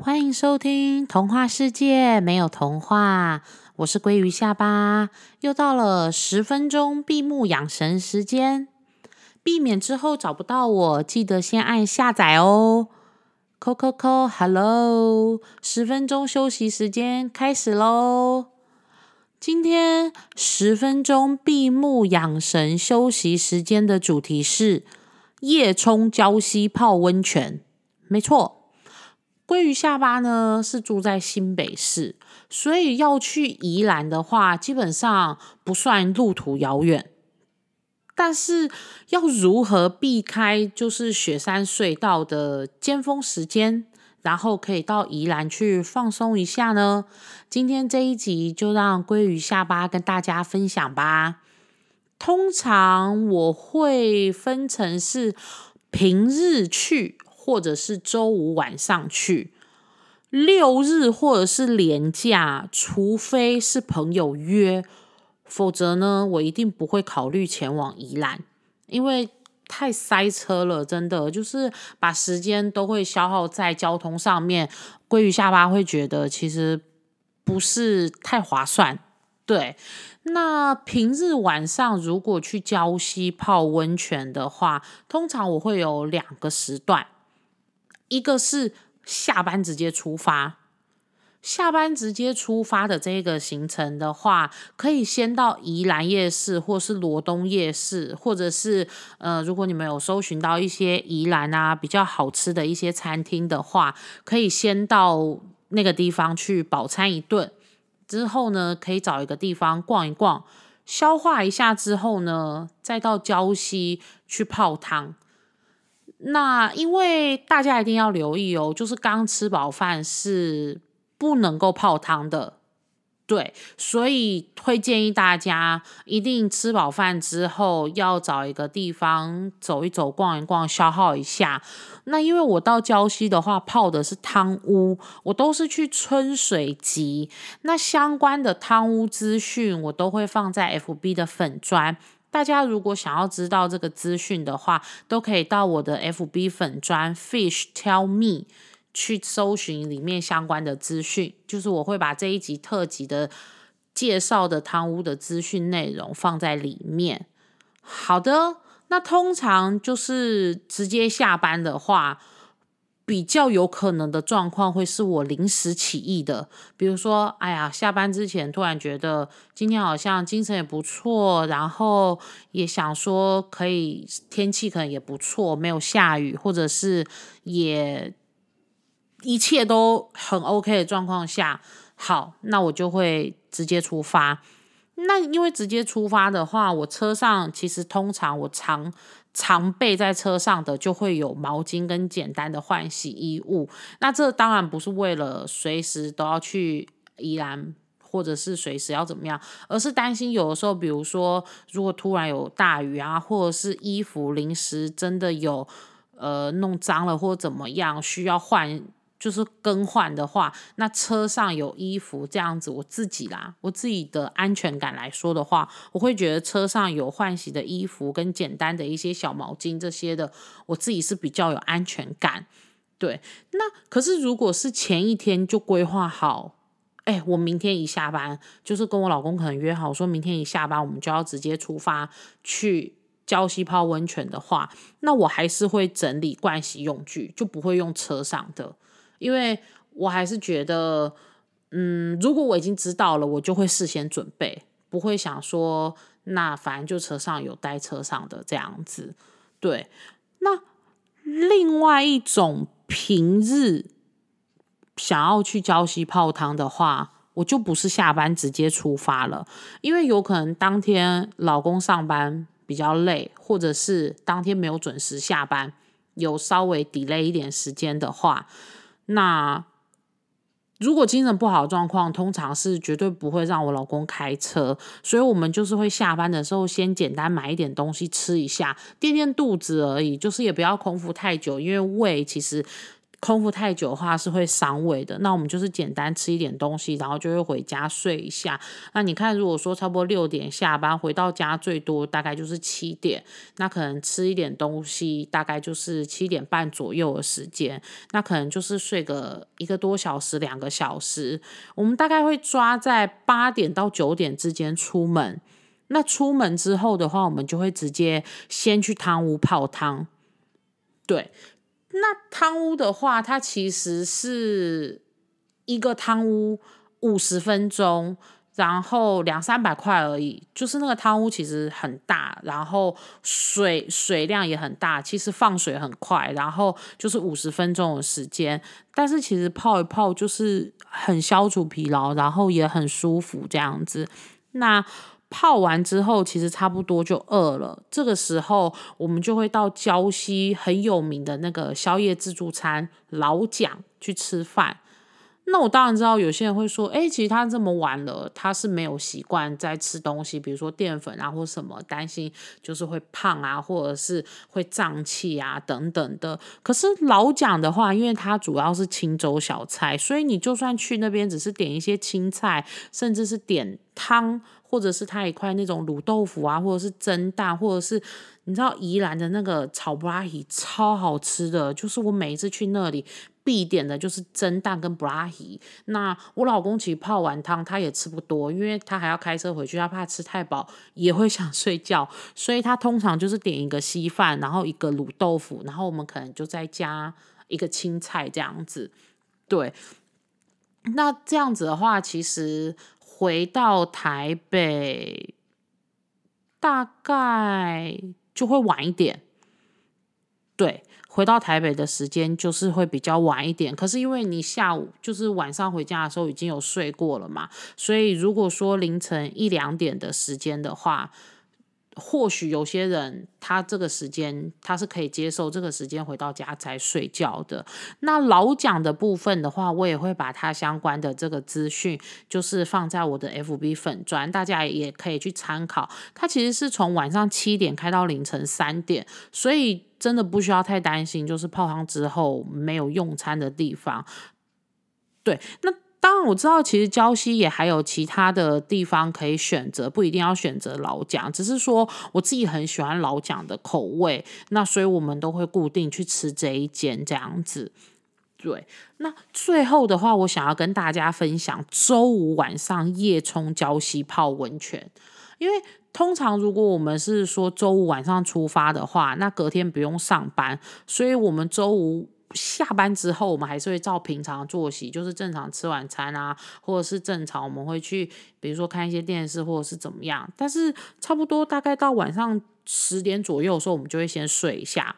欢迎收听《童话世界没有童话》，我是鲑鱼下巴，又到了十分钟闭目养神时间。避免之后找不到我，记得先按下载哦。扣扣扣，Hello，十分钟休息时间开始喽。今天十分钟闭目养神休息时间的主题是夜冲礁溪泡温泉。没错，鲑鱼下巴呢是住在新北市，所以要去宜兰的话，基本上不算路途遥远。但是要如何避开就是雪山隧道的尖峰时间，然后可以到宜兰去放松一下呢？今天这一集就让鲑鱼下巴跟大家分享吧。通常我会分成是平日去，或者是周五晚上去；六日或者是连假，除非是朋友约。否则呢，我一定不会考虑前往宜兰，因为太塞车了，真的就是把时间都会消耗在交通上面。鲑鱼下巴会觉得其实不是太划算。对，那平日晚上如果去礁溪泡温泉的话，通常我会有两个时段，一个是下班直接出发。下班直接出发的这个行程的话，可以先到宜兰夜市，或是罗东夜市，或者是呃，如果你们有搜寻到一些宜兰啊比较好吃的一些餐厅的话，可以先到那个地方去饱餐一顿，之后呢，可以找一个地方逛一逛，消化一下之后呢，再到礁溪去泡汤。那因为大家一定要留意哦，就是刚吃饱饭是。不能够泡汤的，对，所以会建议大家一定吃饱饭之后要找一个地方走一走、逛一逛，消耗一下。那因为我到礁溪的话，泡的是汤屋，我都是去春水集，那相关的汤屋资讯我都会放在 FB 的粉砖。大家如果想要知道这个资讯的话，都可以到我的 FB 粉砖 Fish Tell Me。去搜寻里面相关的资讯，就是我会把这一集特辑的介绍的汤屋的资讯内容放在里面。好的，那通常就是直接下班的话，比较有可能的状况会是我临时起意的，比如说，哎呀，下班之前突然觉得今天好像精神也不错，然后也想说可以天气可能也不错，没有下雨，或者是也。一切都很 OK 的状况下，好，那我就会直接出发。那因为直接出发的话，我车上其实通常我常常备在车上的就会有毛巾跟简单的换洗衣物。那这当然不是为了随时都要去宜兰，或者是随时要怎么样，而是担心有的时候，比如说如果突然有大雨啊，或者是衣服临时真的有呃弄脏了或怎么样，需要换。就是更换的话，那车上有衣服这样子，我自己啦，我自己的安全感来说的话，我会觉得车上有换洗的衣服跟简单的一些小毛巾这些的，我自己是比较有安全感。对，那可是如果是前一天就规划好，哎，我明天一下班，就是跟我老公可能约好，说明天一下班我们就要直接出发去礁溪泡温泉的话，那我还是会整理盥洗用具，就不会用车上的。因为我还是觉得，嗯，如果我已经知道了，我就会事先准备，不会想说，那反正就车上有待车上的这样子。对，那另外一种平日想要去礁溪泡汤的话，我就不是下班直接出发了，因为有可能当天老公上班比较累，或者是当天没有准时下班，有稍微 delay 一点时间的话。那如果精神不好的状况，通常是绝对不会让我老公开车，所以我们就是会下班的时候先简单买一点东西吃一下，垫垫肚子而已，就是也不要空腹太久，因为胃其实空腹太久的话是会伤胃的，那我们就是简单吃一点东西，然后就会回家睡一下。那你看，如果说差不多六点下班回到家，最多大概就是七点，那可能吃一点东西，大概就是七点半左右的时间，那可能就是睡个一个多小时、两个小时。我们大概会抓在八点到九点之间出门。那出门之后的话，我们就会直接先去汤屋泡汤，对。那汤屋的话，它其实是一个汤屋五十分钟，然后两三百块而已。就是那个汤屋其实很大，然后水水量也很大，其实放水很快，然后就是五十分钟的时间。但是其实泡一泡就是很消除疲劳，然后也很舒服这样子。那泡完之后，其实差不多就饿了。这个时候，我们就会到礁溪很有名的那个宵夜自助餐老蒋去吃饭。那我当然知道，有些人会说：“哎，其实他这么晚了，他是没有习惯在吃东西，比如说淀粉啊，或什么，担心就是会胖啊，或者是会胀气啊等等的。”可是老蒋的话，因为它主要是青州小菜，所以你就算去那边只是点一些青菜，甚至是点汤。或者是它一块那种卤豆腐啊，或者是蒸蛋，或者是你知道宜兰的那个炒布拉提超好吃的，就是我每一次去那里必点的就是蒸蛋跟布拉提。那我老公其实泡完汤他也吃不多，因为他还要开车回去，他怕吃太饱也会想睡觉，所以他通常就是点一个稀饭，然后一个卤豆腐，然后我们可能就再加一个青菜这样子。对，那这样子的话，其实。回到台北，大概就会晚一点。回到台北的时间就是会比较晚一点。可是因为你下午就是晚上回家的时候已经有睡过了嘛，所以如果说凌晨一两点的时间的话。或许有些人他这个时间他是可以接受这个时间回到家才睡觉的。那老蒋的部分的话，我也会把它相关的这个资讯，就是放在我的 FB 粉砖，大家也可以去参考。它其实是从晚上七点开到凌晨三点，所以真的不需要太担心，就是泡汤之后没有用餐的地方。对，那。当然我知道，其实礁溪也还有其他的地方可以选择，不一定要选择老蒋。只是说我自己很喜欢老蒋的口味，那所以我们都会固定去吃这一间这样子。对，那最后的话，我想要跟大家分享周五晚上夜冲礁溪泡温泉，因为通常如果我们是说周五晚上出发的话，那隔天不用上班，所以我们周五。下班之后，我们还是会照平常作息，就是正常吃晚餐啊，或者是正常我们会去，比如说看一些电视，或者是怎么样。但是差不多大概到晚上十点左右的时候，我们就会先睡一下。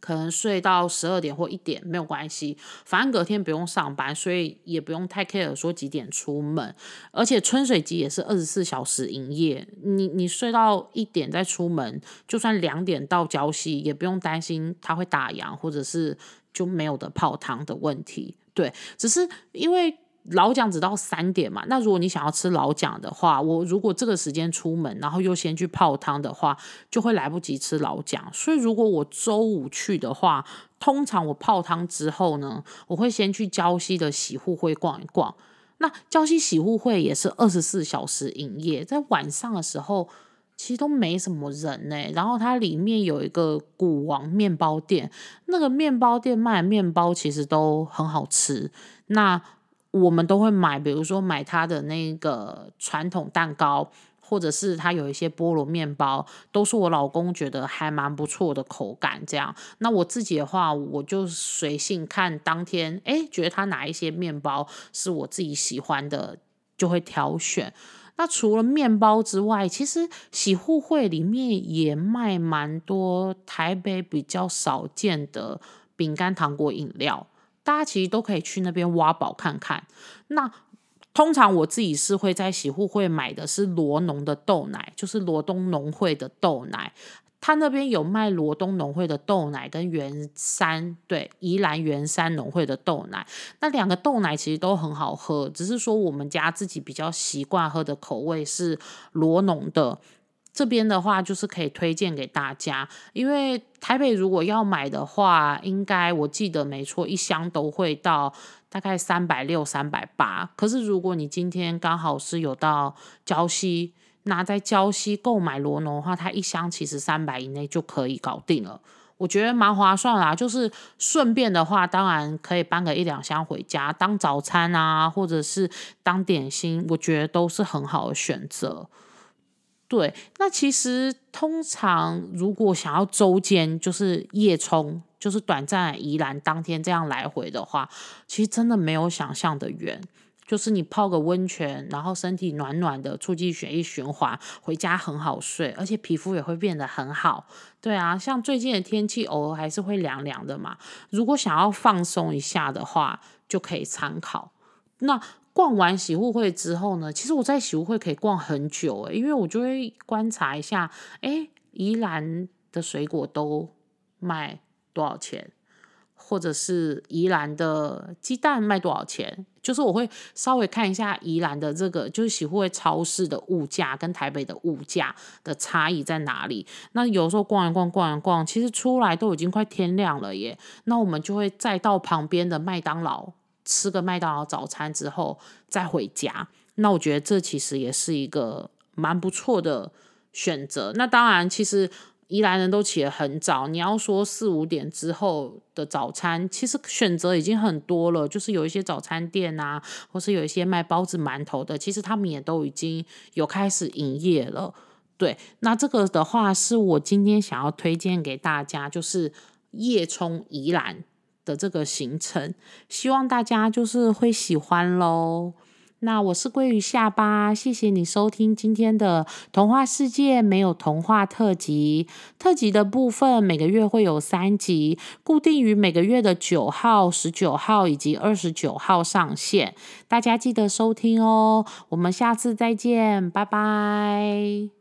可能睡到十二点或一点没有关系，反正隔天不用上班，所以也不用太 care 说几点出门。而且春水机也是二十四小时营业，你你睡到一点再出门，就算两点到礁溪，也不用担心它会打烊或者是就没有的泡汤的问题。对，只是因为。老蒋只到三点嘛，那如果你想要吃老蒋的话，我如果这个时间出门，然后又先去泡汤的话，就会来不及吃老蒋。所以如果我周五去的话，通常我泡汤之后呢，我会先去礁溪的洗护会逛一逛。那礁溪洗护会也是二十四小时营业，在晚上的时候其实都没什么人呢。然后它里面有一个古王面包店，那个面包店卖的面包其实都很好吃。那我们都会买，比如说买它的那个传统蛋糕，或者是它有一些菠萝面包，都是我老公觉得还蛮不错的口感。这样，那我自己的话，我就随性看当天，哎，觉得他哪一些面包是我自己喜欢的，就会挑选。那除了面包之外，其实洗护会里面也卖蛮多台北比较少见的饼干、糖果、饮料。大家其实都可以去那边挖宝看看。那通常我自己是会在洗护会买的是罗农的豆奶，就是罗东农会的豆奶。他那边有卖罗东农会的豆奶跟元山对宜兰元山农会的豆奶。那两个豆奶其实都很好喝，只是说我们家自己比较习惯喝的口味是罗农的。这边的话就是可以推荐给大家，因为台北如果要买的话，应该我记得没错，一箱都会到大概三百六、三百八。可是如果你今天刚好是有到礁溪，那在礁溪购买罗农的话，它一箱其实三百以内就可以搞定了。我觉得蛮划算啦，就是顺便的话，当然可以搬个一两箱回家当早餐啊，或者是当点心，我觉得都是很好的选择。对，那其实通常如果想要周间就是夜冲，就是短暂宜兰当天这样来回的话，其实真的没有想象的远。就是你泡个温泉，然后身体暖暖的，促进血液循环，回家很好睡，而且皮肤也会变得很好。对啊，像最近的天气偶尔还是会凉凉的嘛。如果想要放松一下的话，就可以参考那。逛完洗护会之后呢，其实我在洗护会可以逛很久诶，因为我就会观察一下，哎，宜兰的水果都卖多少钱，或者是宜兰的鸡蛋卖多少钱，就是我会稍微看一下宜兰的这个就是洗护会超市的物价跟台北的物价的差异在哪里。那有时候逛一逛逛一逛，其实出来都已经快天亮了耶，那我们就会再到旁边的麦当劳。吃个麦当劳早餐之后再回家，那我觉得这其实也是一个蛮不错的选择。那当然，其实宜兰人都起得很早。你要说四五点之后的早餐，其实选择已经很多了。就是有一些早餐店啊，或是有一些卖包子、馒头的，其实他们也都已经有开始营业了。对，那这个的话是我今天想要推荐给大家，就是夜冲宜兰。的这个行程，希望大家就是会喜欢喽。那我是鲑鱼下巴，谢谢你收听今天的童话世界没有童话特辑。特辑的部分每个月会有三集，固定于每个月的九号、十九号以及二十九号上线，大家记得收听哦。我们下次再见，拜拜。